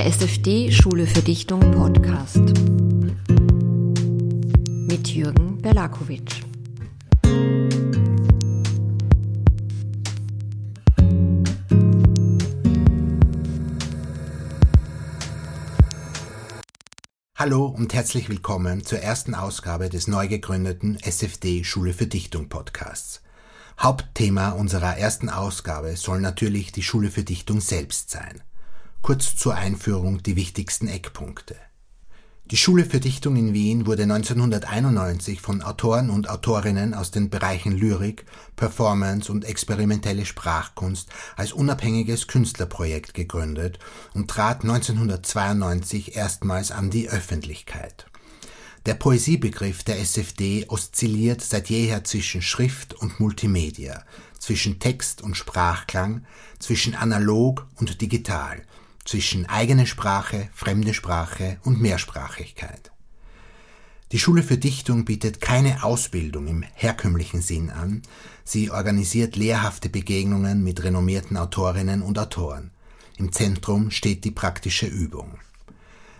Der SFD Schule für Dichtung Podcast mit Jürgen Berlakovic. Hallo und herzlich willkommen zur ersten Ausgabe des neu gegründeten SFD Schule für Dichtung Podcasts. Hauptthema unserer ersten Ausgabe soll natürlich die Schule für Dichtung selbst sein. Kurz zur Einführung die wichtigsten Eckpunkte. Die Schule für Dichtung in Wien wurde 1991 von Autoren und Autorinnen aus den Bereichen Lyrik, Performance und experimentelle Sprachkunst als unabhängiges Künstlerprojekt gegründet und trat 1992 erstmals an die Öffentlichkeit. Der Poesiebegriff der SFD oszilliert seit jeher zwischen Schrift und Multimedia, zwischen Text und Sprachklang, zwischen analog und digital, zwischen eigene Sprache, fremde Sprache und Mehrsprachigkeit. Die Schule für Dichtung bietet keine Ausbildung im herkömmlichen Sinn an, sie organisiert lehrhafte Begegnungen mit renommierten Autorinnen und Autoren. Im Zentrum steht die praktische Übung.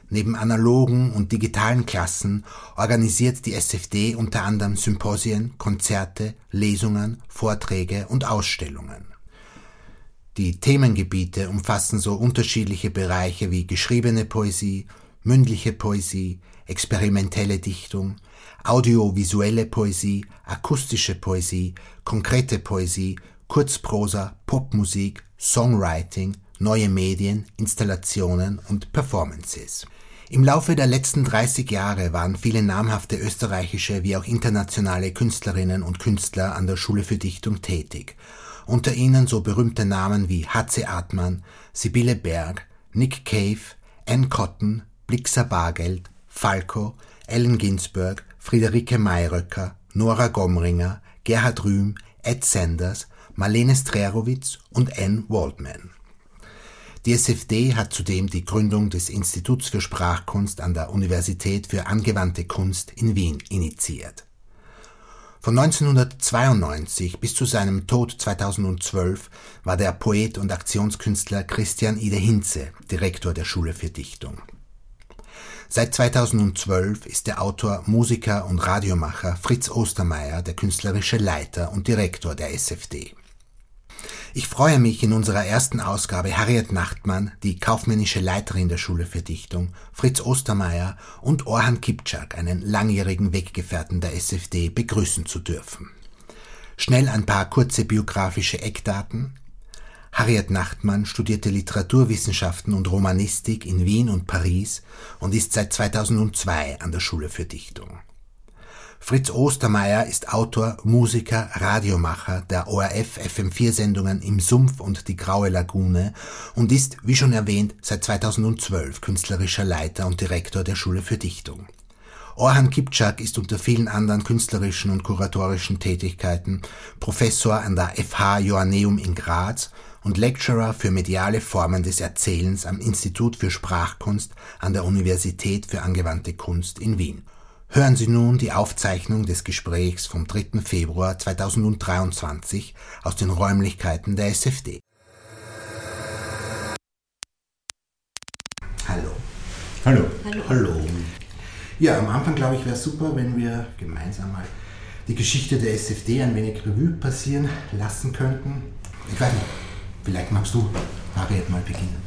Neben analogen und digitalen Klassen organisiert die SFD unter anderem Symposien, Konzerte, Lesungen, Vorträge und Ausstellungen. Die Themengebiete umfassen so unterschiedliche Bereiche wie geschriebene Poesie, mündliche Poesie, experimentelle Dichtung, audiovisuelle Poesie, akustische Poesie, konkrete Poesie, Kurzprosa, Popmusik, Songwriting, neue Medien, Installationen und Performances. Im Laufe der letzten 30 Jahre waren viele namhafte österreichische wie auch internationale Künstlerinnen und Künstler an der Schule für Dichtung tätig unter ihnen so berühmte Namen wie H.C. Artmann, Sibylle Berg, Nick Cave, Ann Cotton, Blixer Bargeld, Falco, Ellen Ginsberg, Friederike Mayröcker, Nora Gomringer, Gerhard Rühm, Ed Sanders, Marlene Strerowitz und Ann Waldman. Die SFD hat zudem die Gründung des Instituts für Sprachkunst an der Universität für angewandte Kunst in Wien initiiert. Von 1992 bis zu seinem Tod 2012 war der Poet und Aktionskünstler Christian Ide Hinze Direktor der Schule für Dichtung. Seit 2012 ist der Autor, Musiker und Radiomacher Fritz Ostermeier der künstlerische Leiter und Direktor der SFD. Ich freue mich in unserer ersten Ausgabe Harriet Nachtmann, die kaufmännische Leiterin der Schule für Dichtung, Fritz Ostermeier und Orhan Kipczak, einen langjährigen Weggefährten der SFD, begrüßen zu dürfen. Schnell ein paar kurze biografische Eckdaten. Harriet Nachtmann studierte Literaturwissenschaften und Romanistik in Wien und Paris und ist seit 2002 an der Schule für Dichtung. Fritz Ostermeier ist Autor, Musiker, Radiomacher der ORF FM4-Sendungen Im Sumpf und die Graue Lagune und ist, wie schon erwähnt, seit 2012 künstlerischer Leiter und Direktor der Schule für Dichtung. Orhan Kipczak ist unter vielen anderen künstlerischen und kuratorischen Tätigkeiten Professor an der FH Joanneum in Graz und Lecturer für mediale Formen des Erzählens am Institut für Sprachkunst an der Universität für angewandte Kunst in Wien. Hören Sie nun die Aufzeichnung des Gesprächs vom 3. Februar 2023 aus den Räumlichkeiten der SFD. Hallo. Hallo. Hallo. Hallo. Ja, am Anfang glaube ich wäre es super, wenn wir gemeinsam mal die Geschichte der SFD ein wenig Revue passieren lassen könnten. Ich weiß nicht, vielleicht magst du, Harriet, mal beginnen.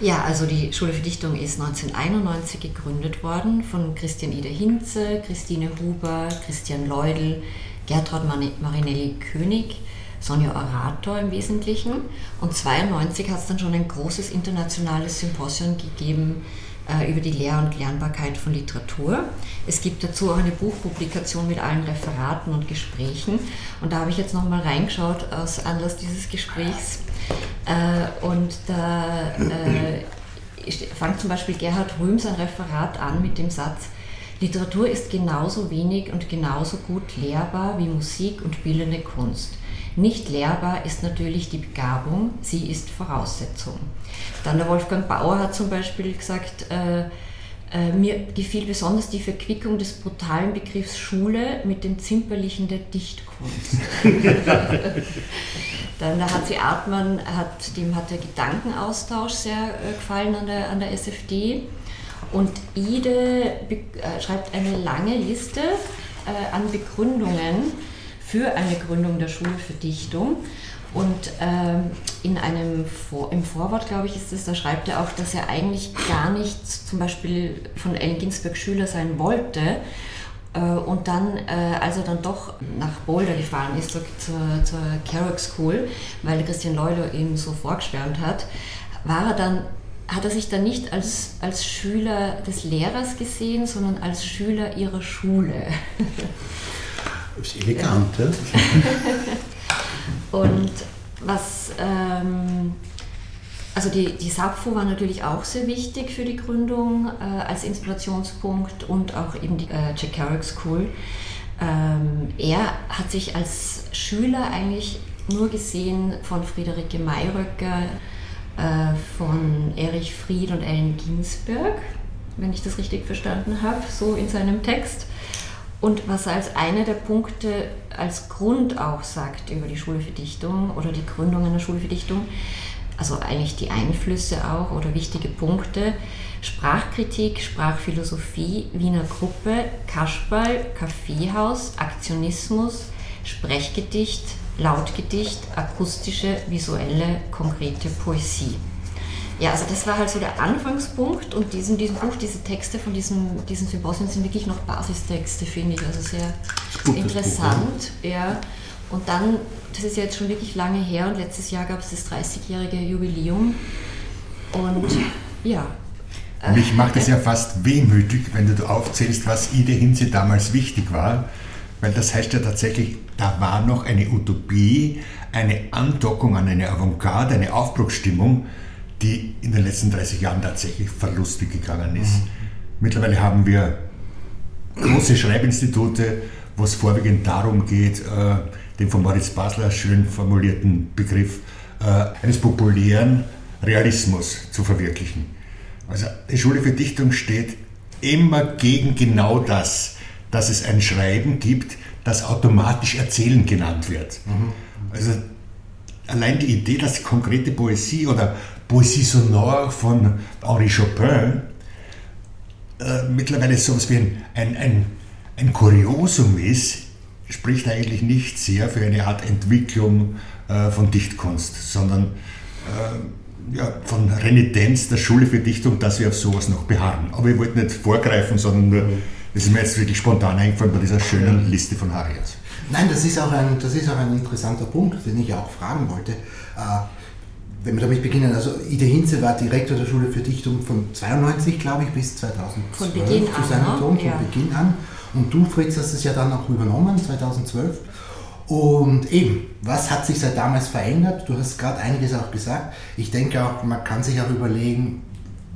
Ja, also die Schule für Dichtung ist 1991 gegründet worden von Christian Ida Hinze, Christine Huber, Christian Leudl, Gertraud Marinelli König, Sonja Orator im Wesentlichen. Und 1992 hat es dann schon ein großes internationales Symposium gegeben äh, über die Lehr- und Lernbarkeit von Literatur. Es gibt dazu auch eine Buchpublikation mit allen Referaten und Gesprächen. Und da habe ich jetzt nochmal reingeschaut aus Anlass dieses Gesprächs äh, und da äh, fängt zum Beispiel Gerhard Rühm sein Referat an mit dem Satz, Literatur ist genauso wenig und genauso gut lehrbar wie Musik und bildende Kunst. Nicht lehrbar ist natürlich die Begabung, sie ist Voraussetzung. Dann der Wolfgang Bauer hat zum Beispiel gesagt, äh, Äh, mir gefiel besonders die Verquickung des brutalen Begriffs Schule mit dem Zimperlichen der Dichtkunst. Dann da hat sie Artmann, hat, dem hat der Gedankenaustausch sehr äh, gefallen an der, an der SFD. Und Ide äh, schreibt eine lange Liste äh, an Begründungen für eine Gründung der Schule für Dichtung. Und ähm, in einem Vor im Vorwort, glaube ich, ist es, da schreibt er auch, dass er eigentlich gar nicht zum Beispiel von Ellen Ginsberg Schüler sein wollte. Äh, und dann, äh, als er dann doch nach Boulder gefahren ist, zur, zur, Carrick School, weil Christian Leuler ihm so vorgeschwärmt hat, war er dann hat er sich dann nicht als, als Schüler des Lehrers gesehen, sondern als Schüler ihrer Schule. Das ist elegant, ja. Und was, ähm, also die, die SAPFO war natürlich auch sehr wichtig für die Gründung äh, als Inspirationspunkt und auch eben die äh, Jack Kerouac School. Ähm, er hat sich als Schüler eigentlich nur gesehen von Friederike Mayröcker, äh, von Erich Fried und Ellen Ginsberg, wenn ich das richtig verstanden habe, so in seinem Text. Und was er als einer der Punkte als Grund auch sagt über die Schule für Dichtung oder die Gründung einer Schule für Dichtung, also eigentlich die Einflüsse auch oder wichtige Punkte, Sprachkritik, Sprachphilosophie, Wiener Gruppe, Kaschball, Kaffeehaus, Aktionismus, Sprechgedicht, Lautgedicht, akustische, visuelle, konkrete Poesie. Ja, also das war halt so der Anfangspunkt und diesen, diesem Buch, diese Texte von diesem, diesen Symposien sind wirklich noch Basistexte, finde ich, also sehr interessant. Buch, ja. ja. Und dann, das ist ja jetzt schon wirklich lange her und letztes Jahr gab es das 30-jährige Jubiläum und ja. Mich macht es ja fast wehmütig, wenn du aufzählst, was Ide Hinze damals wichtig war, weil das heißt ja tatsächlich, da war noch eine Utopie, eine Andockung an eine Avantgarde, eine Aufbruchsstimmung, die in den letzten 30 Jahren tatsächlich verlustig gegangen ist. Mhm. Mittlerweile haben wir große Schreibinstitute, wo es vorwiegend darum geht, äh, den von Moritz Basler schön formulierten Begriff äh, eines populären Realismus zu verwirklichen. Also die Schule für Dichtung steht immer gegen genau das, dass es ein Schreiben gibt, das automatisch Erzählen genannt wird. Mhm. Also allein die Idee, dass konkrete Poesie oder Poésie sonore von Henri Chopin äh, mittlerweile so etwas wie ein, ein, ein, ein Kuriosum ist, spricht eigentlich nicht sehr für eine Art Entwicklung äh, von Dichtkunst, sondern äh, ja, von Renitenz der Schule für Dichtung, dass wir auf sowas noch beharren. Aber ich wollte nicht vorgreifen, sondern nur, das ist mir jetzt wirklich spontan eingefallen bei dieser schönen Liste von Harriers. Nein, das ist auch ein, das ist auch ein interessanter Punkt, den ich auch fragen wollte. Äh, wenn wir damit beginnen, also Ide Hinze war Direktor der Schule für Dichtung von 92, glaube ich, bis 2012 von Beginn zu seinem an, Tod, von Beginn an. Und du, Fritz, hast es ja dann auch übernommen, 2012. Und eben, was hat sich seit damals verändert? Du hast gerade einiges auch gesagt. Ich denke auch, man kann sich auch überlegen,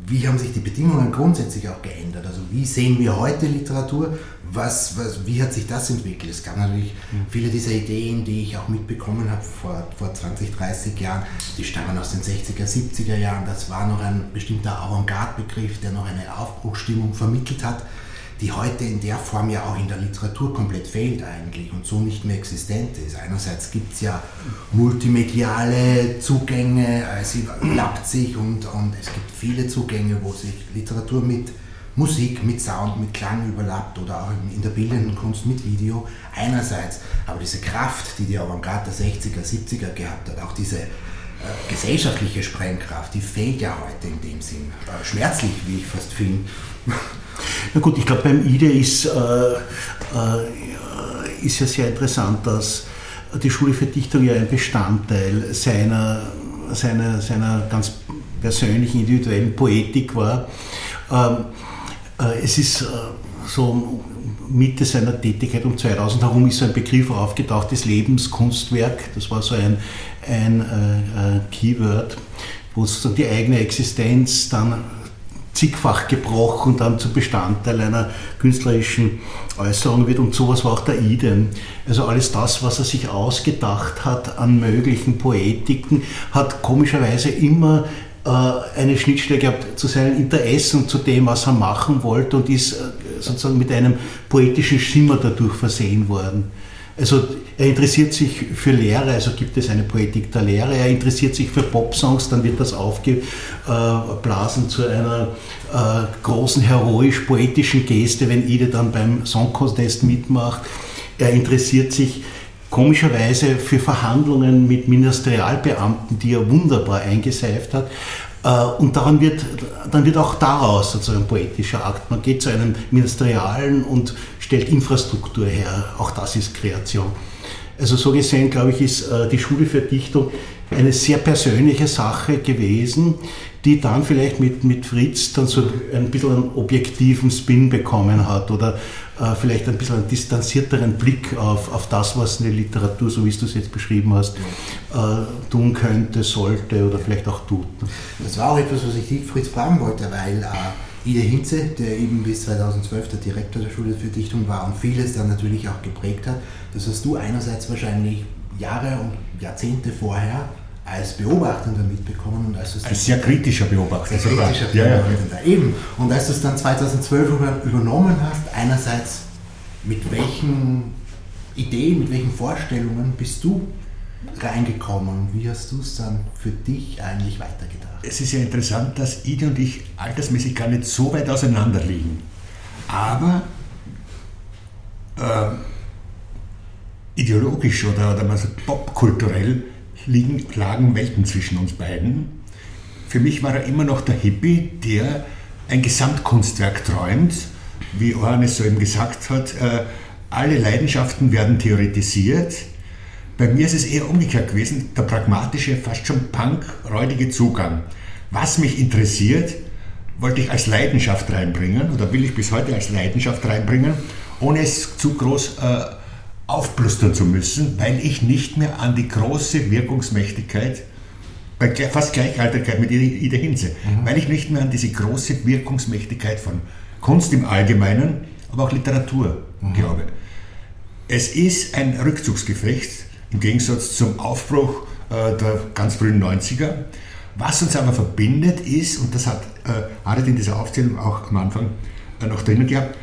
wie haben sich die Bedingungen grundsätzlich auch geändert? Also wie sehen wir heute Literatur? Was, was, wie hat sich das entwickelt? Es gab natürlich mhm. viele dieser Ideen, die ich auch mitbekommen habe vor, vor 20, 30 Jahren, die stammen aus den 60er, 70er Jahren. Das war noch ein bestimmter Avantgarde-Begriff, der noch eine Aufbruchstimmung vermittelt hat die heute in der Form ja auch in der Literatur komplett fehlt eigentlich und so nicht mehr existent ist. Einerseits gibt es ja multimediale Zugänge, es überlappt sich und, und es gibt viele Zugänge, wo sich Literatur mit Musik, mit Sound, mit Klang überlappt oder auch in der bildenden Kunst mit Video einerseits. Aber diese Kraft, die die Avantgarde der 60er, 70er gehabt hat, auch diese äh, gesellschaftliche Sprengkraft, die fehlt ja heute in dem Sinn. Äh, schmerzlich, wie ich fast finde. Na gut, ich glaube, beim IDE ist, äh, äh, ist ja sehr interessant, dass die Schule für Dichtung ja ein Bestandteil seiner, seiner, seiner ganz persönlichen, individuellen Poetik war. Ähm, äh, es ist äh, so Mitte seiner Tätigkeit um 2000 herum ist so ein Begriff aufgetaucht, das Lebenskunstwerk. Das war so ein, ein äh, äh Keyword, wo sozusagen die eigene Existenz dann zigfach gebrochen dann zu Bestandteil einer künstlerischen Äußerung wird. Und sowas war auch der Iden. Also alles das, was er sich ausgedacht hat an möglichen Poetiken, hat komischerweise immer äh, eine Schnittstelle gehabt zu seinen Interessen, zu dem, was er machen wollte und ist äh, sozusagen mit einem poetischen Schimmer dadurch versehen worden. Also er interessiert sich für Lehre, also gibt es eine Poetik der Lehre, er interessiert sich für Popsongs, dann wird das aufgeblasen zu einer äh, großen heroisch-poetischen Geste, wenn Ide dann beim Song Contest mitmacht. Er interessiert sich komischerweise für Verhandlungen mit Ministerialbeamten, die er wunderbar eingeseift hat. Äh, und daran wird, dann wird auch daraus sozusagen ein poetischer Akt. Man geht zu einem Ministerialen und stellt Infrastruktur her. Auch das ist Kreation. Also so gesehen, glaube ich, ist äh, die Schule für Dichtung eine sehr persönliche Sache gewesen, die dann vielleicht mit, mit Fritz dann so ein bisschen einen objektiven Spin bekommen hat oder äh, vielleicht ein bisschen einen distanzierteren Blick auf, auf das, was eine Literatur, so wie du es jetzt beschrieben hast, äh, tun könnte, sollte oder vielleicht auch tut. Das war auch etwas, was ich Fritz, fragen wollte, weil äh, Ide Hinze, der eben bis 2012 der Direktor der Schule für Dichtung war und vieles dann natürlich auch geprägt hat, das hast du einerseits wahrscheinlich Jahre und Jahrzehnte vorher als Beobachter mitbekommen und als, als sehr kritischer Beobachter sehr. Kritischer ja, Beobachter. Ja. Eben. Und als du es dann 2012 übernommen hast, einerseits mit welchen Ideen, mit welchen Vorstellungen bist du reingekommen? Wie hast du es dann für dich eigentlich weitergedacht? Es ist ja interessant, dass Ide und ich altersmäßig gar nicht so weit auseinander liegen. Aber äh, ideologisch oder, oder also popkulturell liegen, lagen Welten zwischen uns beiden. Für mich war er immer noch der Hippie, der ein Gesamtkunstwerk träumt, wie Ohanes so eben gesagt hat. Äh, alle Leidenschaften werden theoretisiert. Bei mir ist es eher umgekehrt gewesen, der pragmatische, fast schon punk-räudige Zugang. Was mich interessiert, wollte ich als Leidenschaft reinbringen oder will ich bis heute als Leidenschaft reinbringen, ohne es zu groß äh, aufplustern zu müssen, weil ich nicht mehr an die große Wirkungsmächtigkeit bei fast Gleichaltrigkeit mit Ida Hinze, mhm. weil ich nicht mehr an diese große Wirkungsmächtigkeit von Kunst im Allgemeinen, aber auch Literatur mhm. glaube. Es ist ein Rückzugsgefecht im Gegensatz zum Aufbruch äh, der ganz frühen 90er. Was uns aber verbindet ist, und das hat äh, Aret in dieser Aufzählung auch am Anfang äh, noch drinnen gehabt,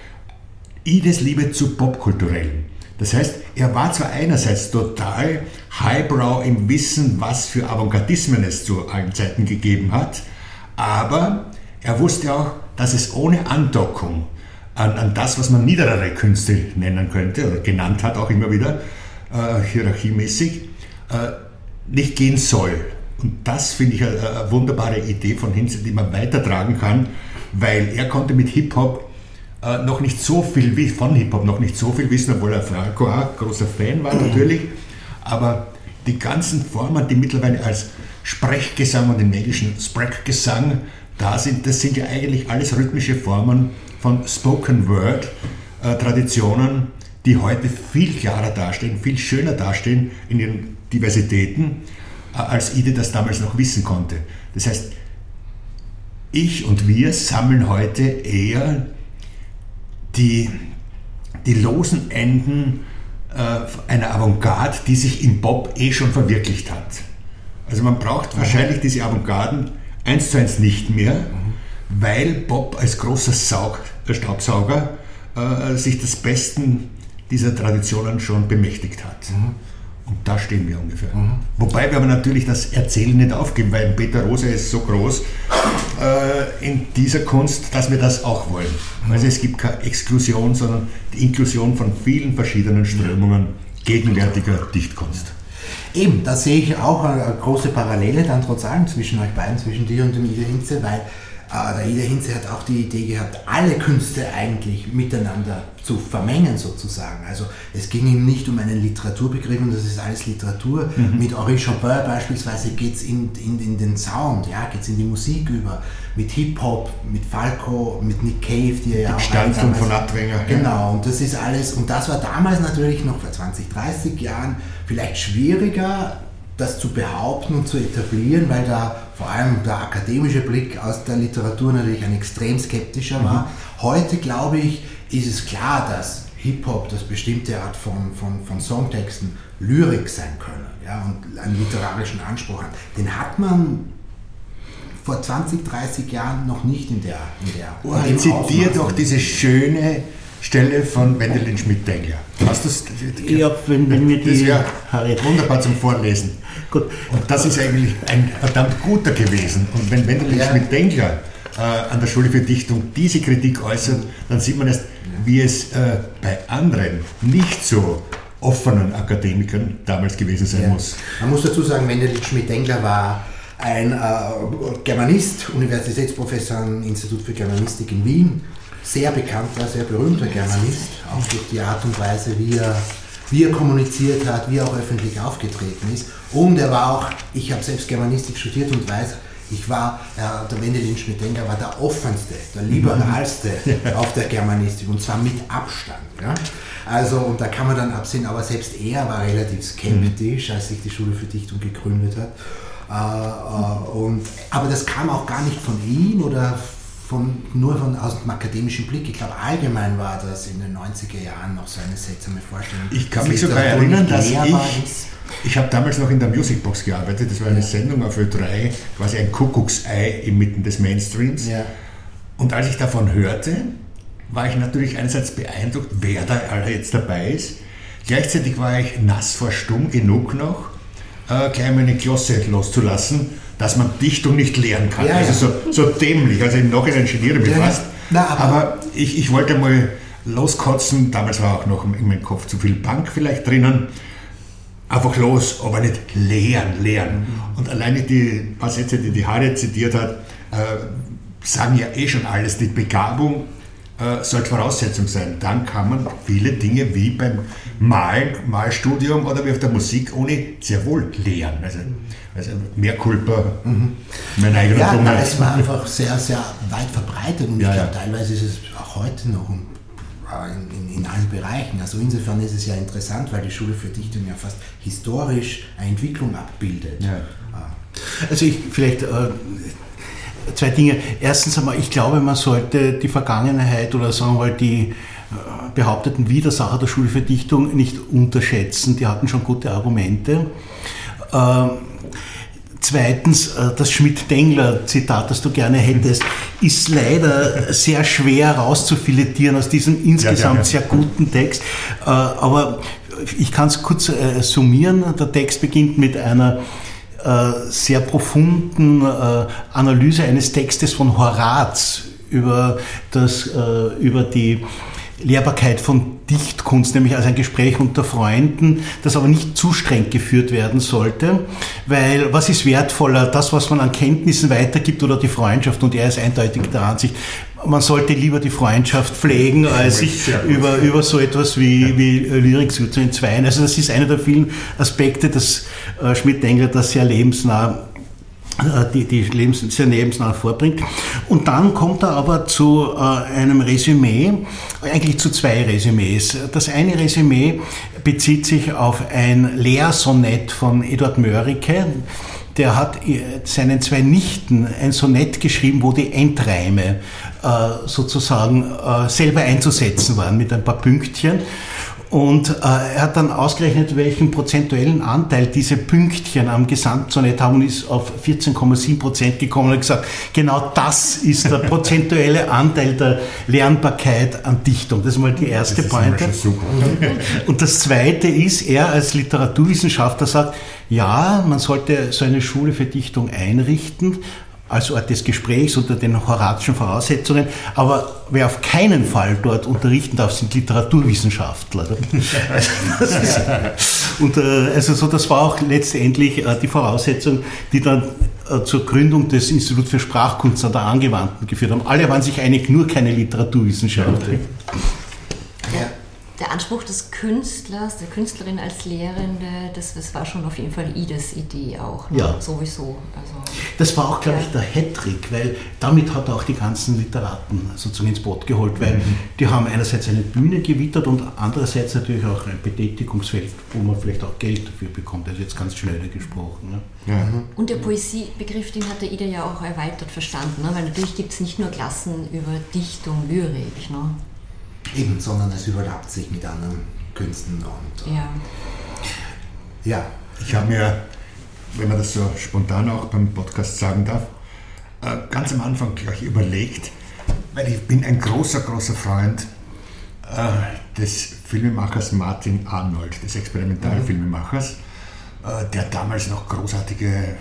Ides Liebe zu Popkulturellen. Das heißt, er war zwar einerseits total highbrow im Wissen, was für Avantgardismen es zu allen Zeiten gegeben hat, aber er wusste auch, dass es ohne Andockung an, an das, was man niederere Künste nennen könnte oder genannt hat, auch immer wieder, äh, hierarchiemäßig, äh, nicht gehen soll. Und das finde ich eine, eine, wunderbare Idee von Hinze, die man weitertragen kann, weil er konnte mit Hip-Hop äh, noch nicht so viel von Hip-Hop, noch nicht so viel wissen, obwohl er Franco auch großer Fan war natürlich. Aber die ganzen Formen, die mittlerweile als Sprechgesang und im Englischen Sprechgesang da sind, das sind ja eigentlich alles rhythmische Formen von Spoken Word äh, Traditionen, die heute viel klarer dastehen, viel schöner dastehen in ihren Diversitäten, äh, als Ide das damals noch wissen konnte. Das heißt, ich und wir sammeln heute eher die, die losen Enden äh, einer Avantgarde, die sich im Bob eh schon verwirklicht hat. Also man braucht wahrscheinlich diese Avantgarden eins zu eins nicht mehr, mhm. weil Bob als großer Saug, der Staubsauger äh, sich des Besten dieser Traditionen schon bemächtigt hat. Mhm. Und da stehen wir ungefähr. Mhm. Wobei wir aber natürlich das Erzählen nicht aufgeben, weil Peter Rose ist so groß äh, in dieser Kunst, dass wir das auch wollen. Mhm. Also es gibt keine Exklusion, sondern die Inklusion von vielen verschiedenen Strömungen gegenwärtiger Dichtkunst. Eben, da sehe ich auch eine große Parallele dann trotz allem zwischen euch beiden, zwischen dir und dem Ida Hinze, weil der Ida Hinze hat auch die Idee gehabt, alle Künste eigentlich miteinander zu vermengen sozusagen. Also es ging ihm nicht um einen Literaturbegriff und das ist alles Literatur. Mhm. Mit Henri Chopin beispielsweise geht es in, in, in, den Sound, ja, geht es in die Musik über. Mit Hip-Hop, mit Falco, mit Nick Cave, die er ja auch... Standung von Abdränger. Genau, und das ist alles, und das war damals natürlich noch vor 20, 30 Jahren vielleicht schwieriger, das zu behaupten und zu etablieren, weil da vor allem der akademische Blick aus der Literatur natürlich ein extrem skeptischer war. Mhm. Heute, glaube ich, ist es klar, dass Hip-Hop, das bestimmte Art von, von, von Songtexten Lyrik sein können ja, und einen literarischen Anspruch hat. Den hat man vor 20, 30 Jahren noch nicht in der. In der oh, in zitiert doch diese schöne Stelle von Wendelin Schmidt-Dengler. Hast du das? Ja, wenn, wenn wir die. Das wäre wunderbar zum Vorlesen. Gut. Und das ist eigentlich ein verdammt guter gewesen. Und wenn Wendelin ja. Schmidt-Dengler äh, an der Schule für Dichtung diese Kritik äußert, dann sieht man erst, wie es äh, bei anderen nicht so offenen Akademikern damals gewesen sein ja. muss. Man muss dazu sagen, Wendelin Schmidt-Dengler war ein äh, Germanist, Universitätsprofessor am Institut für Germanistik in Wien, sehr bekannter, sehr berühmter Germanist, auch durch die Art und Weise, wie er, wie er kommuniziert hat, wie er auch öffentlich aufgetreten ist. Und er war auch, ich habe selbst Germanistik studiert und weiß, ich war, äh, der Wendelin Schmidt-Denker war der offenste, der liberalste auf der Germanistik und zwar mit Abstand. Ja? Also, und da kann man dann absehen, aber selbst er war relativ skeptisch, als sich die Schule für Dichtung gegründet hat. Äh, äh, und, aber das kam auch gar nicht von ihm oder von, nur von, aus dem akademischen Blick. Ich glaube, allgemein war das in den 90er Jahren noch so eine seltsame Vorstellung. Ich kann mich sogar erinnern, dass ich, ich habe damals noch in der Musicbox gearbeitet. Das war eine ja. Sendung auf Ö3, quasi ein Kuckucksei inmitten des Mainstreams. Ja. Und als ich davon hörte, war ich natürlich einerseits beeindruckt, wer da alle jetzt dabei ist. Gleichzeitig war ich nass vor Stumm genug noch, äh, gleich meine Klosse loszulassen, dass man Dichtung nicht lernen kann. Ja, also ja. So, so dämlich. Also im Nachhinein geniere mich ja, fast. Na, aber, aber ich, ich wollte mal loskotzen. Damals war auch noch in meinem Kopf zu viel Punk vielleicht drinnen. Einfach los, aber nicht lehren, lehren. Mhm. Und alleine die paar Sätze, die die Harriet zitiert hat, äh, sagen ja eh schon alles. Die Begabung äh, sollte Voraussetzung sein. Dann kann man viele Dinge wie beim Malen, Malstudium oder wie auf der Musik ohne sehr wohl lernen. Also, also mehr Kulpa, mhm. mein eigener Ja, nein, es war einfach sehr, sehr weit verbreitet und ja, ich glaube, ja. teilweise ist es auch heute noch äh, in, in, in, allen Bereichen. Also insofern ist es ja interessant, weil die Schule für Dichtung ja fast historisch eine Entwicklung abbildet. Ja. Also ich vielleicht äh, zwei Dinge. Erstens einmal, ich glaube, man sollte die Vergangenheit oder sagen wir mal die äh, behaupteten Widersacher der Schule für Dichtung nicht unterschätzen. Die hatten schon gute Argumente. Ähm, zweitens, äh, das Schmidt-Dengler-Zitat, das du gerne hättest, ist leider sehr schwer rauszufilettieren aus diesem insgesamt sehr guten Text. Äh, aber ich kann es kurz summieren. Der Text beginnt mit einer äh, sehr profunden äh, Analyse eines Textes von Horaz über, das, äh, über die Lehrbarkeit von Dichtkunst, nämlich als ein Gespräch unter Freunden, das aber nicht zu streng geführt werden sollte, weil was ist wertvoller, das, was man an Kenntnissen weitergibt oder die Freundschaft? Und er ist eindeutig der Ansicht, man sollte lieber die Freundschaft pflegen, als sich über, über so etwas wie, wie Lyrik zu entzweien. Also das ist einer der vielen Aspekte des äh, Schmidt-Engler, das sehr lebensnah äh, die, die lebens, sehr lebensnah vorbringt. Und dann kommt er aber zu äh, einem Resümee, eigentlich zu zwei Resümees. Das eine Resümee bezieht sich auf ein Lehrsonett von Eduard Mörike, der hat äh, seinen zwei Nichten ein Sonett geschrieben, wo die Endreime äh, sozusagen äh, selber einzusetzen waren mit ein paar Pünktchen. Und äh, er hat dann ausgerechnet, welchen prozentuellen Anteil diese Pünktchen am Gesamtsonett haben und ist auf 14,7 Prozent gekommen und hat gesagt, genau das ist der prozentuelle Anteil der Lernbarkeit an Dichtung. Das ist mal die erste Pointe. Und das zweite ist, er als Literaturwissenschaftler sagt, ja, man sollte so eine Schule für Dichtung einrichten, als Ort des Gesprächs unter den horatischen Voraussetzungen. Aber wer auf keinen Fall dort unterrichten darf, sind Literaturwissenschaftler. und äh, also so, das war auch letztendlich äh, die Voraussetzung, die dann äh, zur Gründung des Instituts für Sprachkunst an der Angewandten geführt haben. Alle waren sich einig, nur keine Literaturwissenschaftler. Ja der Anspruch des Künstlers, der Künstlerin als Lehrende, das, das war schon auf jeden Fall Ides Idee auch. Ne? Ja. Sowieso. Also, das war auch, glaube ich, der Hattrick, weil damit hat er auch die ganzen Literaten sozusagen ins Boot geholt, weil mhm. die haben einerseits eine Bühne gewittert und andererseits natürlich auch ein Betätigungsfeld, wo man vielleicht auch Geld dafür bekommt. Das ist jetzt ganz schnell gesprochen. Ne? Ja. Und der Poesiebegriff, den hat der Ida ja auch erweitert verstanden, ne? weil natürlich gibt es nicht nur Klassen über Dichtung, Lyrik. Ne? Eben, sondern es überlappt sich mit anderen Künsten und. Äh, ja. Ja. Ich habe mir, wenn man das so spontan auch beim Podcast sagen darf, äh, ganz am Anfang gleich überlegt, weil ich bin ein großer, großer Freund äh, des Filmemachers Martin Arnold, des Experimentalfilmemachers, der damals noch großartige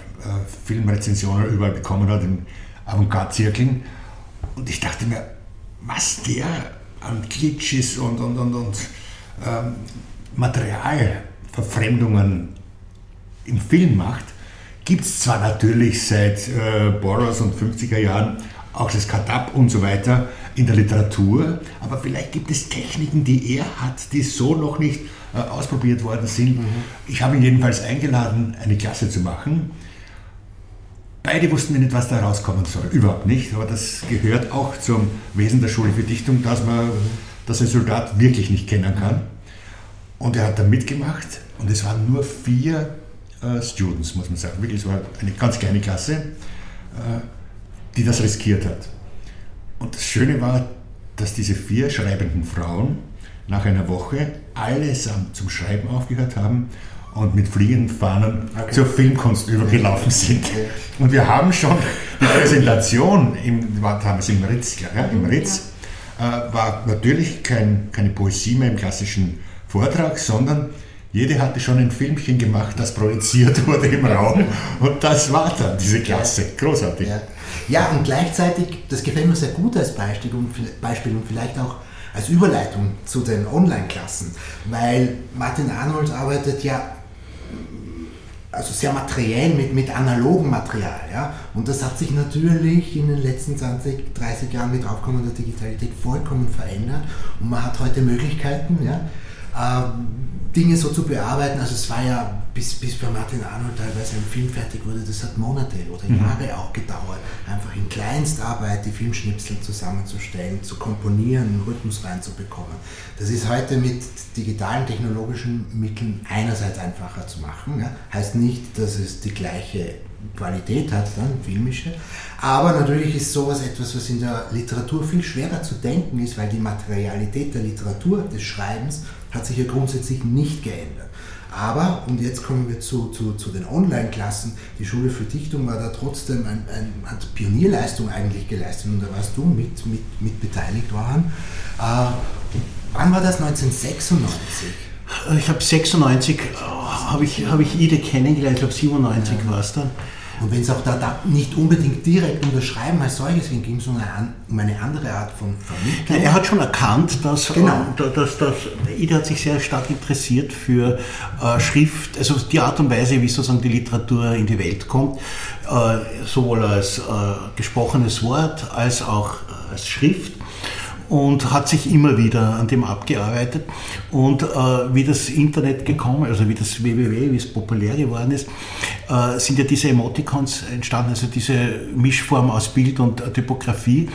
Filmrezensionen überall bekommen hat in Avantgarde-Zirkeln. Und ich dachte mir, was der an Glitches und, und, und, und ähm, Materialverfremdungen im Film macht, gibt es zwar natürlich seit äh, Boros und 50er Jahren auch das Cut-Up und so weiter in der Literatur, aber vielleicht gibt es Techniken, die er hat, die so noch nicht äh, ausprobiert worden sind. Mhm. Ich habe ihn jedenfalls eingeladen, eine Klasse zu machen. Beide wussten nicht, was da rauskommen soll. Überhaupt nicht, aber das gehört auch zum Wesen der Schule für Dichtung, dass man das Resultat wirklich nicht kennen kann. Und er hat da mitgemacht und es waren nur vier äh, Students, muss man sagen. Wirklich, es war eine ganz kleine Klasse, äh, die das riskiert hat. Und das Schöne war, dass diese vier schreibenden Frauen nach einer Woche allesamt zum Schreiben aufgehört haben und mit fliegenden Fahnen okay. zur Filmkunst übergelaufen sind. Okay. Und wir haben schon die Präsentation, im, haben es im Ritz, ja, im Ritz äh, war natürlich kein, keine Poesie mehr im klassischen Vortrag, sondern jede hatte schon ein Filmchen gemacht, das projiziert wurde im Raum. Und das war dann diese Klasse. Großartig. Ja, ja und gleichzeitig, das gefällt mir sehr gut als Beispiel und, Beispiel und vielleicht auch als Überleitung zu den Online-Klassen, weil Martin Arnold arbeitet ja also sehr materiell mit, mit analogem Material. Ja? Und das hat sich natürlich in den letzten 20, 30 Jahren mit Aufkommen der Digitalität vollkommen verändert und man hat heute Möglichkeiten, ja, ähm, Dinge so zu bearbeiten. Also es war ja, bis, bis bei Martin Arnold teilweise ein Film fertig wurde, das hat Monate oder mhm. Jahre auch gedauert, einfach in Kleinstarbeit die Filmschnipsel zusammenzustellen, zu komponieren, einen Rhythmus reinzubekommen. Das ist heute mit digitalen technologischen Mitteln einerseits einfacher zu machen. Ja. Heißt nicht, dass es die gleiche Qualität hat, dann filmische. Aber natürlich ist sowas etwas, was in der Literatur viel schwerer zu denken ist, weil die Materialität der Literatur, des Schreibens, hat sich ja grundsätzlich nicht geändert. Aber, und jetzt kommen wir zu, zu, zu den Online-Klassen, die Schule für Dichtung war da trotzdem, ein, ein, hat Pionierleistung eigentlich geleistet und da warst du mit, mit, mit beteiligt, Johann. Äh, wann war das? 1996? Ich habe 96, habe ich, hab ich Ide kennengelernt, ich glaube 97 ja. war es dann. Und wenn es auch da, da, nicht unbedingt direkt um das Schreiben als solches ging, es um, eine, andere Art von Vermittlung. Er hat schon erkannt, dass, genau. äh, dass, dass Ida hat sich sehr stark interessiert für äh, Schrift, also die Art und Weise, wie sozusagen die Literatur in die Welt kommt, äh, sowohl als äh, gesprochenes Wort als auch äh, als Schrift und hat sich immer wieder an dem abgearbeitet. Und äh, wie das Internet gekommen, also wie das www, wie es populär geworden ist, äh, sind ja diese Emoticons entstanden, also diese Mischform aus Bild und Typografie.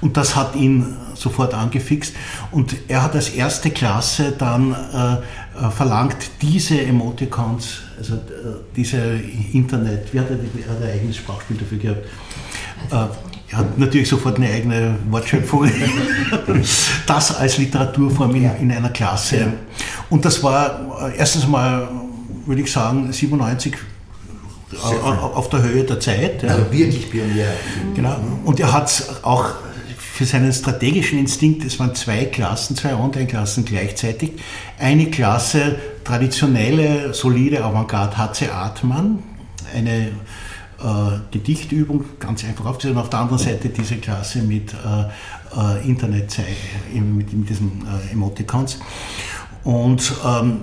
Und das hat ihn sofort angefixt. Und er hat als erste Klasse dann äh, äh verlangt, diese Emoticons, also äh, diese Internet, wie hat er, er hat ein eigenes Sprachspiel dafür gehabt? Äh, er hat natürlich sofort eine eigene Wortschöpfung. das als Literaturform in, in einer Klasse. Ja. Und das war äh, erstens mal, würde ich sagen, 97 auf der Höhe der Zeit. Also wirklich Pionier. Genau. Und er hat auch für seinen strategischen Instinkt, es waren zwei Klassen, zwei Online-Klassen gleichzeitig. Eine Klasse, traditionelle, solide Avantgarde HC Artmann, eine äh, Gedichtübung, ganz einfach aufgesetzt, auf der anderen Seite diese Klasse mit äh, äh Internet, mit, mit diesen äh, Emoticons. Und ähm,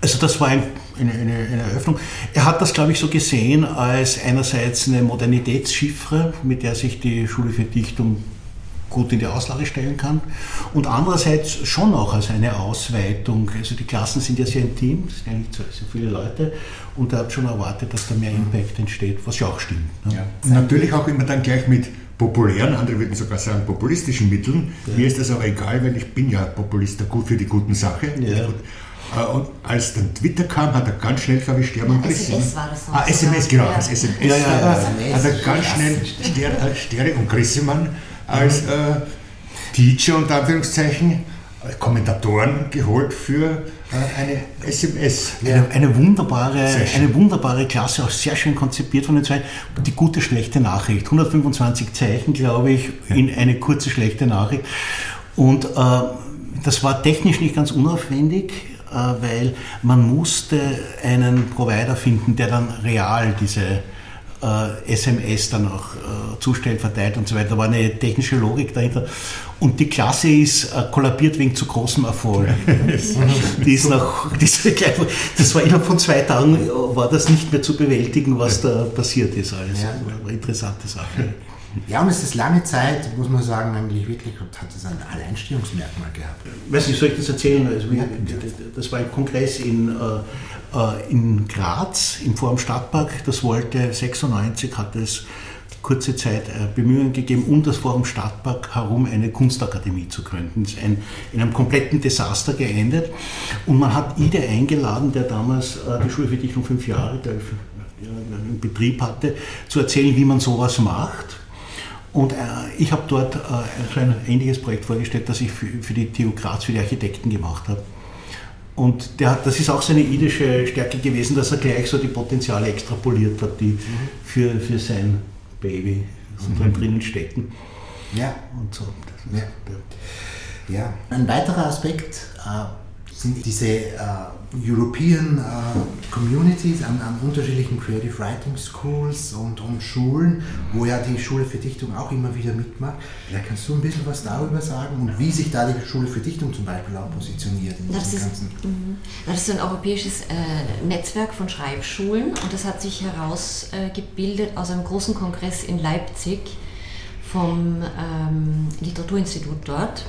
also das war ein, eine, eine, eine, Eröffnung. Er hat das, glaube ich, so gesehen als einerseits eine Modernitätsschiffre, mit der sich die Schule für Dichtung gut in die Auslage stellen kann. Und andererseits schon auch als eine Ausweitung. Also die Klassen sind ja sehr intim, es sind ja nicht so, so viele Leute. Und er hat schon erwartet, dass da mehr Impact entsteht, was ja auch stimmt. Ne? Ja. Und natürlich auch immer dann gleich mit populären, andere würden sogar sagen populistischen Mitteln. Ja. Mir ist das aber egal, weil ich bin ja Populist, gut für die guten Sache. Ja. Äh, und als dann Twitter kam, hat er ganz schnell, glaube ich, Sterben und SMS war das Ah, SMS, genau, als SMS. Ja, ja, ja. Hat er ganz schnell Ster, Sterre und Grissemann als äh, Teacher unter Anführungszeichen Kommentatoren geholt für eine SMS. Eine, eine, wunderbare, eine wunderbare Klasse, auch sehr schön konzipiert von den zwei. Die gute, schlechte Nachricht. 125 Zeichen, glaube ich, in eine kurze, schlechte Nachricht. Und äh, das war technisch nicht ganz unaufwendig, äh, weil man musste einen Provider finden, der dann real diese äh, SMS dann auch äh, zustellt, verteilt und so weiter. Da war eine technische Logik dahinter. Und die Klasse ist äh, kollabiert wegen zu großem Erfolg. die ist nach, diese, das war innerhalb von zwei Tagen, äh, war das nicht mehr zu bewältigen, was da passiert ist. Alles. Ja. War eine interessante Sache. Ja, und es ist lange Zeit, muss man sagen, eigentlich wirklich, hat es ein Alleinstellungsmerkmal gehabt. Weiß nicht, soll ich das erzählen? Also, das war ein Kongress in, äh, in Graz im Forum Stadtpark. Das wollte 96, hat es kurze Zeit äh, Bemühungen gegeben, um das Forum Stadtpark herum eine Kunstakademie zu gründen. Das ist ein, in einem kompletten Desaster geendet. Und man hat Ide eingeladen, der damals äh, die Schule für Dichtung fünf Jahre der, in Betrieb hatte, zu erzählen, wie man sowas macht. Und äh, ich habe dort äh, ein ähnliches Projekt vorgestellt, das ich für die TU Graz, für die Architekten gemacht habe. Und der, das ist auch seine idische Stärke gewesen, dass er gleich so die Potenziale extrapoliert hat, die mhm. für, für sein Baby so mhm. drinnen stecken. Ja. Und so. Ja. ja. Ein weiterer Aspekt äh, sind diese äh, European äh, Communities an, an, unterschiedlichen Creative Writing Schools und, und, Schulen, wo ja die Schule für Dichtung auch immer wieder mitmacht. Vielleicht kannst du ein bisschen was darüber sagen und wie sich da die Schule für Dichtung zum Beispiel auch positioniert in das ist, ganzen. Mhm. Das ist ein europäisches äh, Netzwerk von Schreibschulen und das hat sich herausgebildet aus einem großen Kongress in Leipzig vom ähm, Literaturinstitut dort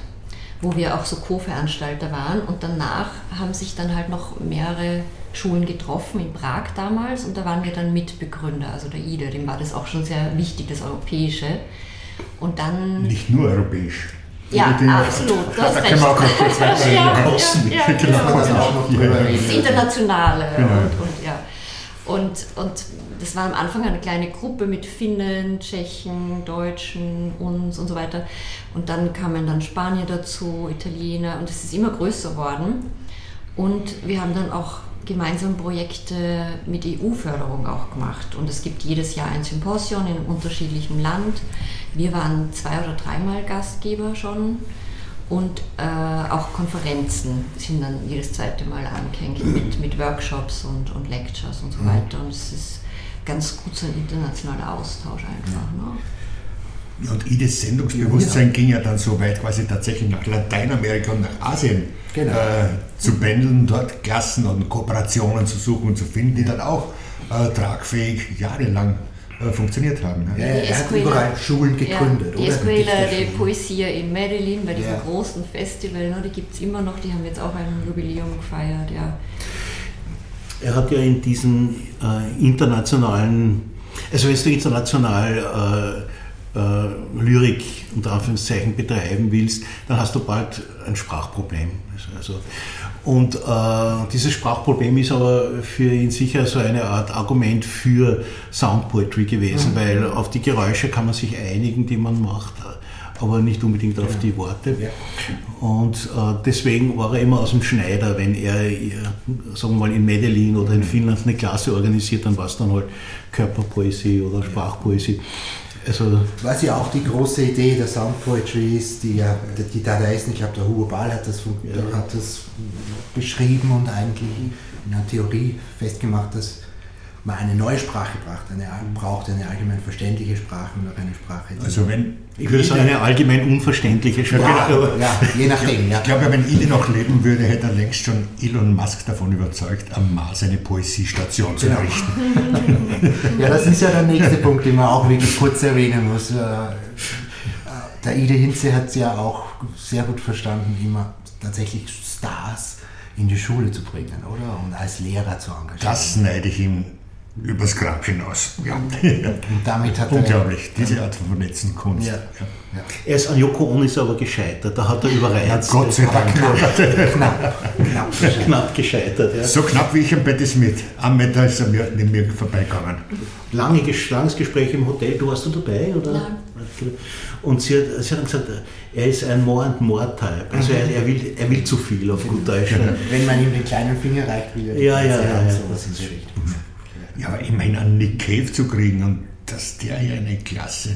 wo wir auch so Co-Veranstalter waren. Und danach haben sich dann halt noch mehrere Schulen getroffen, in Prag damals, und da waren wir dann Mitbegründer, also der IDE, dem war das auch schon sehr wichtig, das Europäische. Und dann... Nicht nur europäisch. Ja, absolut. Da recht. können wir auch noch kurz ja, ja, ja, genau. Das Internationale genau. und, und ja. Und, und das war am Anfang eine kleine Gruppe mit Finnen, Tschechen, Deutschen, uns und so weiter. Und dann kamen dann Spanier dazu, Italiener und es ist immer größer worden. Und wir haben dann auch gemeinsam Projekte mit EU-Förderung auch gemacht. Und es gibt jedes Jahr ein Symposium in unterschiedlichem Land. Wir waren zwei oder dreimal Gastgeber schon. Und äh, auch Konferenzen sind dann jedes zweite Mal angehängt mit, mit Workshops und, und Lectures und so mhm. weiter. Und es ist ganz gut so ein internationaler Austausch einfach. Ne? Und Ides Sendungsbewusstsein ja. ging ja dann so weit, quasi tatsächlich nach Lateinamerika und nach Asien genau. äh, zu pendeln, dort Klassen und Kooperationen zu suchen und zu finden, die dann auch äh, tragfähig jahrelang äh, funktioniert haben. Ne? Ja, er hat überall Schulen gegründet. Ja, die Escuela de Poesia in Medellin, bei diesem ja. großen Festival, ne, die gibt es immer noch, die haben jetzt auch ein Jubiläum gefeiert. Ja. Er hat ja in diesen äh, internationalen, also wenn du international äh, äh, Lyrik unter Anführungszeichen betreiben willst, dann hast du bald ein Sprachproblem. Also, und äh, dieses Sprachproblem ist aber für ihn sicher so eine Art Argument für Sound Poetry gewesen, mhm. weil auf die Geräusche kann man sich einigen, die man macht aber nicht unbedingt auf ja. die Worte. Ja. Und äh, deswegen war er immer aus dem Schneider, wenn er, äh, sagen wir mal, in Medellin oder in Finnland eine Klasse organisiert, dann war es dann halt Körperpoesie oder Sprachpoesie. Also Was ja auch die große Idee der Sound Poetry ist, die ja die Dadaisten, ich glaube der Hugo Ball hat das, ja. hat das beschrieben und eigentlich in der Theorie festgemacht, dass man eine neue Sprache braucht, eine, braucht eine allgemein verständliche Sprache und auch eine Sprache. Also wenn ich würde sagen, eine allgemein unverständliche Sprache. Ja, ja, je nachdem. Ja. Ich glaube, wenn Ili noch leben würde, hätte er längst schon Elon Musk davon überzeugt, am Mars eine Poesiestation zu genau. errichten. ja, das ist ja der nächste Punkt, den man auch wirklich kurz erwähnen muss. Äh, der Ide Hinze hat es ja auch sehr gut verstanden, immer tatsächlich Stars in die Schule zu bringen, oder? Und als Lehrer zu engagieren. Das neide ich ihm übers Grab hinaus. Ja. Und damit hat Unglaublich, er, diese Art von vernetzten Kunst. Ja. Ja. Er ist an Yoko Ono ist aber gescheitert, da hat er überreizt. Ja, Gott sei Dank. knapp, knapp, knapp gescheitert. Ja. So knapp wie ich am Betty Smith. Am Meter ist er mir, neben mir vorbeigegangen. Lange, langes Gespräch im Hotel, du warst du dabei? Oder? Nein. Und sie hat, sie hat dann gesagt, er ist ein More and More Type. Also er, er, will, er will zu viel auf gut Deutsch. Wenn man ihm den kleinen Finger reicht, will er ja, ja, ja, ja, in der Richtung. Ja, aber immerhin einen Nick Cave zu kriegen und dass der hier eine Klasse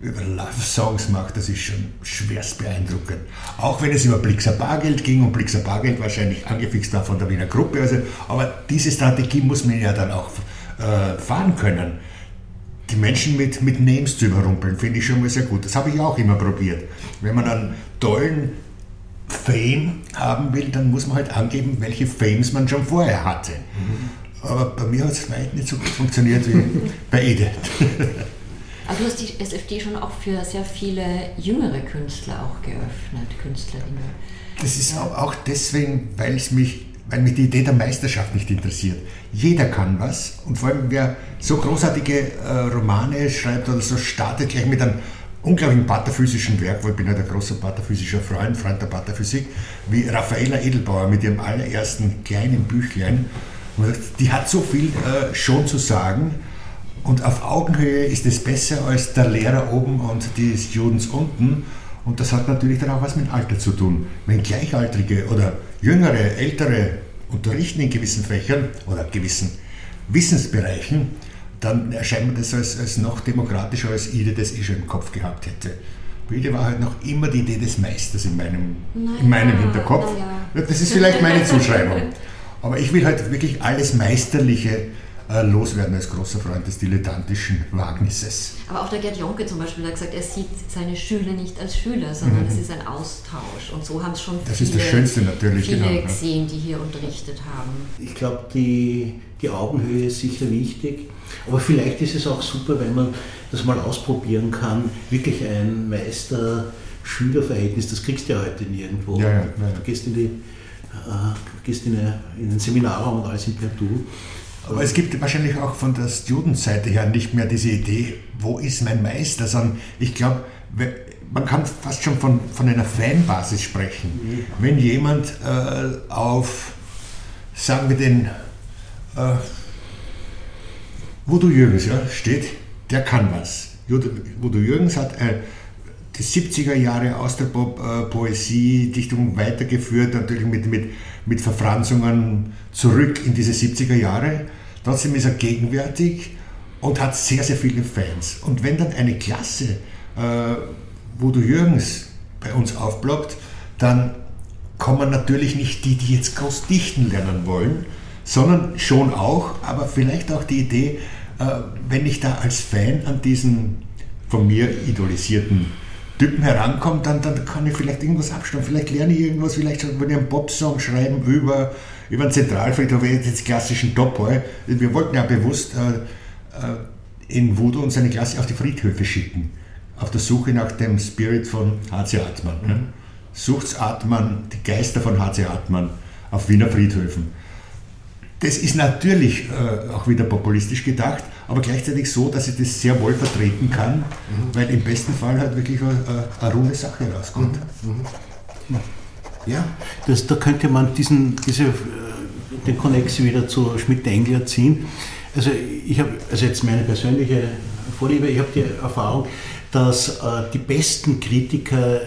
über Love-Songs macht, das ist schon schwerst beeindruckend. Auch wenn es über Blixer Bargeld ging und Blixer Bargeld wahrscheinlich angefixt war von der Wiener Gruppe. Also, aber diese Strategie muss man ja dann auch äh, fahren können. Die Menschen mit, mit Names zu überrumpeln, finde ich schon mal sehr gut. Das habe ich auch immer probiert. Wenn man einen tollen Fame haben will, dann muss man halt angeben, welche Fames man schon vorher hatte. Mhm. Aber bei mir hat es weit nicht so gut funktioniert wie bei Edith. Aber du hast die SFD schon auch für sehr viele jüngere Künstler auch geöffnet, Künstlerinnen. Das ist ja. auch deswegen, weil es mich, weil mich die Idee der Meisterschaft nicht interessiert. Jeder kann was und vor allem wer so großartige äh, Romane schreibt oder so startet gleich mit einem unglaublichen pataphysischen Werk, weil ich bin ja der große pataphysischer Freund, Freund der Pataphysik, wie Raffaella Edelbauer mit ihrem allerersten kleinen Büchlein. Die hat so viel äh, schon zu sagen und auf Augenhöhe ist es besser als der Lehrer oben und die Students unten. Und das hat natürlich dann auch was mit Alter zu tun. Wenn Gleichaltrige oder Jüngere, Ältere unterrichten in gewissen Fächern oder gewissen Wissensbereichen, dann erscheint mir das als, als noch demokratischer, als Ide das eh schon im Kopf gehabt hätte. Ide war halt noch immer die Idee des Meisters in meinem, naja, in meinem Hinterkopf. Naja. Das ist vielleicht meine Zuschreibung. Aber ich will halt wirklich alles Meisterliche äh, loswerden als großer Freund des dilettantischen Wagnisses. Aber auch der Gerd Jonke zum Beispiel hat gesagt, er sieht seine Schüler nicht als Schüler, sondern mhm. es ist ein Austausch. Und so haben es schon das viele, ist das Schönste natürlich, viele genau, gesehen, die hier unterrichtet haben. Ich glaube, die, die Augenhöhe ist sicher wichtig. Aber vielleicht ist es auch super, wenn man das mal ausprobieren kann, wirklich ein Meister-Schüler-Verhältnis, das kriegst du ja heute nirgendwo. Ja, ja, ja. Du gehst in, die, gehst in, eine, in den Seminarraum und alles in per Du. Aber es gibt wahrscheinlich auch von der Studentseite her nicht mehr diese Idee, wo ist mein Meister, sondern ich glaube, man kann fast schon von, von einer Fanbasis sprechen. Mhm. Wenn jemand äh, auf, sagen wir den, äh, Voodoo Jürgens ja, steht, der kann was. Voodoo Jürgens hat äh, die 70er Jahre Austropop-Poesie, Dichtung weitergeführt, natürlich mit, mit, mit Verfranzungen zurück in diese 70er Jahre. Trotzdem ist er gegenwärtig und hat sehr, sehr viele Fans. Und wenn dann eine Klasse, äh, wo du Jürgens bei uns aufploppt, dann kommen natürlich nicht die, die jetzt groß dichten lernen wollen, sondern schon auch, aber vielleicht auch die Idee, äh, wenn ich da als Fan an diesen von mir idolisierten Typen herankommt, dann, dann kann ich vielleicht irgendwas abstimmen. Vielleicht lerne ich irgendwas, vielleicht wenn ich einen Popsong schreiben über, über einen Zentralfriedhof, jetzt klassischen Topoi. Wir wollten ja bewusst äh, äh, in Voodoo und seine Klasse auf die Friedhöfe schicken. Auf der Suche nach dem Spirit von H.C. Atman. Ne? Sucht's Atman, die Geister von H.C. Atman auf Wiener Friedhöfen. Das ist natürlich äh, auch wieder populistisch gedacht, aber gleichzeitig so, dass ich das sehr wohl vertreten kann, mhm. weil im besten Fall halt wirklich eine, eine runde Sache rauskommt. Mhm. Mhm. Ja, das, da könnte man diesen, diese, äh, den Konnex wieder zu Schmidt-Engler ziehen. Also ich habe, also jetzt meine persönliche Vorliebe, ich habe die Erfahrung, dass äh, die besten Kritiker äh,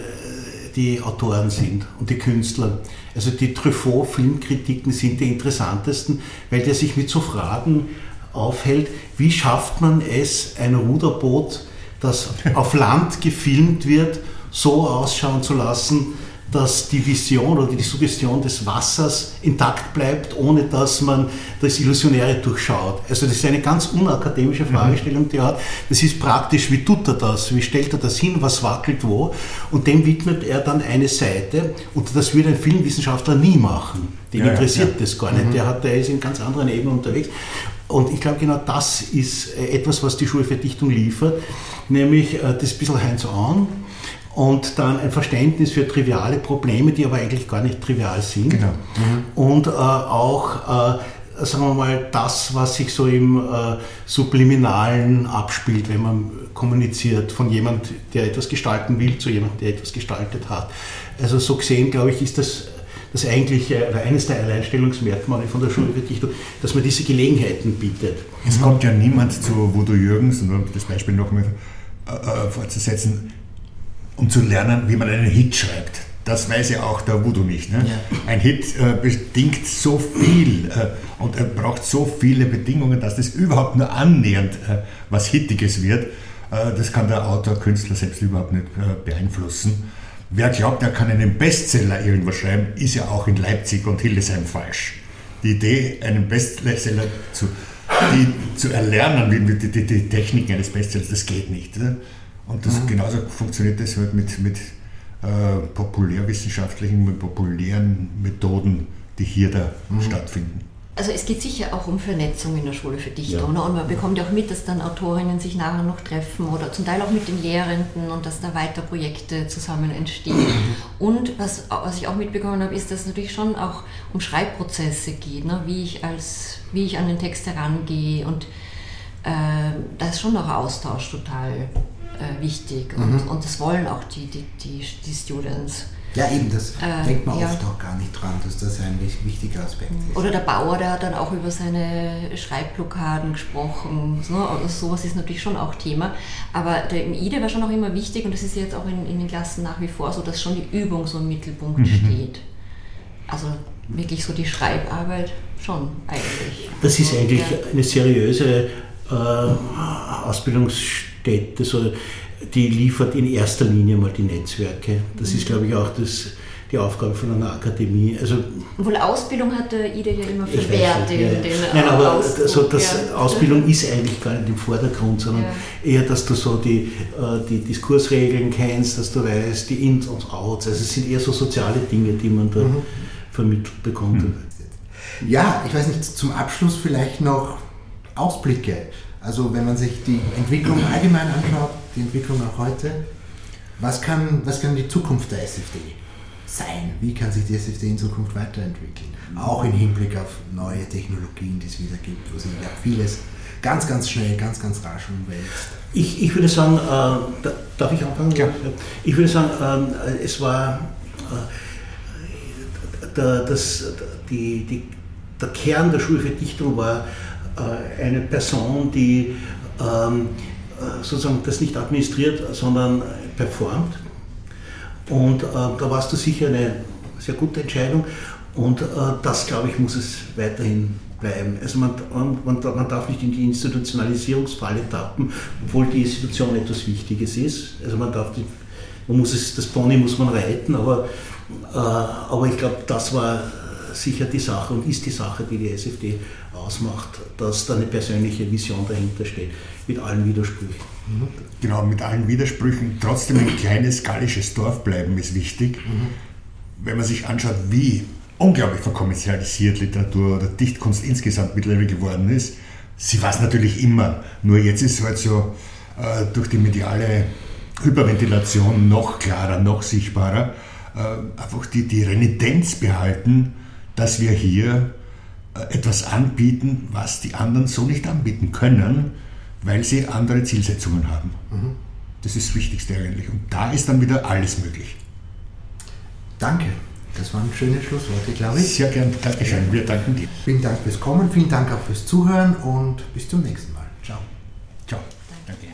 die Autoren sind und die Künstler. Also die Truffaut-Filmkritiken sind die interessantesten, weil der sich mit so Fragen aufhält, wie schafft man es, ein Ruderboot, das auf Land gefilmt wird, so ausschauen zu lassen, dass die Vision oder die Suggestion des Wassers intakt bleibt, ohne dass man das Illusionäre durchschaut. Also das ist eine ganz unakademische mhm. Fragestellung, die er hat. Das ist praktisch, wie tut er das? Wie stellt er das hin? Was wackelt wo? Und dem widmet er dann eine Seite und das würde ein Filmwissenschaftler nie machen. Den ja, interessiert ja. das gar nicht. Mhm. Der, hat, der ist in ganz anderen Ebenen unterwegs. Und ich glaube, genau das ist äh, etwas, was die Schule für Dichtung liefert, nämlich äh, das bisschen hands-on und dann ein Verständnis für triviale Probleme, die aber eigentlich gar nicht trivial sind. Genau. Mhm. Und äh, auch, äh, sagen wir mal, das, was sich so im äh, Subliminalen abspielt, wenn man kommuniziert von jemand, der etwas gestalten will, zu jemandem, der etwas gestaltet hat. Also so gesehen, glaube ich, ist das das eigentliche oder eines der Alleinstellungsmerkmale von der Schule für Dichtung, dass man diese Gelegenheiten bietet. Es kommt ja niemand zu Voodoo Jürgens, und das Beispiel noch mal äh, fortzusetzen, um zu lernen, wie man einen Hit schreibt. Das weiß ja auch der Voodoo nicht. Ne? Ja. Ein Hit äh, bedingt so viel äh, und er braucht so viele Bedingungen, dass das überhaupt nur annähernd äh, was Hittiges wird. Äh, das kann der Autor, Künstler selbst überhaupt nicht äh, beeinflussen. Wer glaubt, er kann einen Bestseller irgendwo schreiben, ist ja auch in Leipzig und Hildesheim falsch. Die Idee, einen Bestseller zu, zu erlernen, wie die, die, die Techniken eines Bestsellers, das geht nicht. Ne? Und das, mhm. genauso funktioniert das halt mit, mit äh, populärwissenschaftlichen, mit populären Methoden, die hier da mhm. stattfinden. Also es geht sicher auch um Vernetzung in der Schule für Dichtung. Ja. Und man bekommt ja auch mit, dass dann Autorinnen sich nachher noch treffen oder zum Teil auch mit den Lehrenden und dass da weiter Projekte zusammen entstehen. Mhm. Und was, was ich auch mitbekommen habe, ist, dass es natürlich schon auch um Schreibprozesse geht, ne? wie, ich als, wie ich an den Text herangehe. Und äh, da ist schon auch Austausch total äh, wichtig. Und, mhm. und das wollen auch die, die, die, die Students. Ja, eben, das äh, denkt man ja. oft auch gar nicht dran, dass das ein wichtiger Aspekt ist. Oder der Bauer, der hat dann auch über seine Schreibblockaden gesprochen. So, also sowas ist natürlich schon auch Thema. Aber der im IDE war schon auch immer wichtig und das ist jetzt auch in, in den Klassen nach wie vor so, dass schon die Übung so im Mittelpunkt mhm. steht. Also wirklich so die Schreibarbeit schon eigentlich. Das ist eigentlich ja. eine seriöse äh, Ausbildungsstätte. So die liefert in erster Linie mal die Netzwerke. Das ist, glaube ich, auch das, die Aufgabe von einer Akademie. Also, Obwohl Ausbildung hat der IDE ja immer für Werte. Ja, ja. Nein, aber also das ja. Ausbildung ist eigentlich gar nicht im Vordergrund, sondern eher, dass du so die, äh, die Diskursregeln kennst, dass du weißt, die Ins und Outs. Also es sind eher so soziale Dinge, die man da mhm. vermittelt bekommt. Mhm. Ja, ich weiß nicht, zum Abschluss vielleicht noch Ausblicke. Also wenn man sich die Entwicklung allgemein anschaut, die Entwicklung auch heute, was kann, was kann die Zukunft der SFD sein? Wie kann sich die SFD in Zukunft weiterentwickeln? Auch im Hinblick auf neue Technologien, die es wieder gibt, wo sich ja vieles ganz, ganz schnell, ganz, ganz rasch umwälzt. Ich, ich würde sagen, äh, darf ich anfangen? Ja. Ich würde sagen, äh, es war äh, der, das, die, die, der Kern der Schule für Dichtung war äh, eine Person, die ähm, äh, sozusagen das nicht administriert, sondern performt. Und äh, da warst du sicher eine sehr gute Entscheidung. Und äh, das, glaube ich, muss es weiterhin bleiben. Also man, man, man, darf nicht in die Institutionalisierungsfalle tappen, obwohl die Institution etwas Wichtiges ist. Also man darf die, man muss es, das Pony muss man reiten, aber, äh, aber ich glaube, das war sicher die Sache und ist die Sache, die die SFD ausmacht, dass da eine persönliche Vision dahinter steht, mit allen Widersprüchen. Mhm. Genau, mit allen Widersprüchen. Trotzdem ein kleines gallisches Dorf bleiben ist wichtig. Mhm. Wenn man sich anschaut, wie unglaublich verkommerzialisiert Literatur oder Dichtkunst insgesamt mittlerweile geworden ist, sie war es natürlich immer. Nur jetzt ist es halt so äh, durch die mediale Hyperventilation noch klarer, noch sichtbarer, äh, einfach die, die Renitenz behalten, dass wir hier äh, etwas anbieten, was die anderen so nicht anbieten können, weil sie andere Zielsetzungen haben. Mhm. Das ist das Wichtigste eigentlich. Und da ist dann wieder alles möglich. Danke. Das waren schöne Schlussworte, glaube ich. Sehr gern. Dankeschön. Wir danken dir. Vielen Dank fürs Kommen, vielen Dank auch fürs Zuhören und bis zum nächsten Mal. Ciao. Ciao. Danke.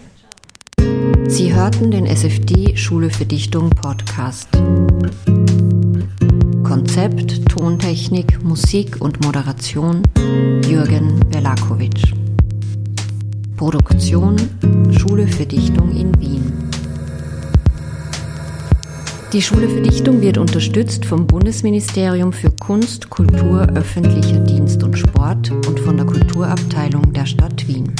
Sie hörten den SFD Schule für Dichtung Podcast. Konzept, Tontechnik, Musik und Moderation Jürgen Belakowitsch. Produktion Schule für Dichtung in Wien. Die Schule für Dichtung wird unterstützt vom Bundesministerium für Kunst, Kultur, öffentlicher Dienst und Sport und von der Kulturabteilung der Stadt Wien.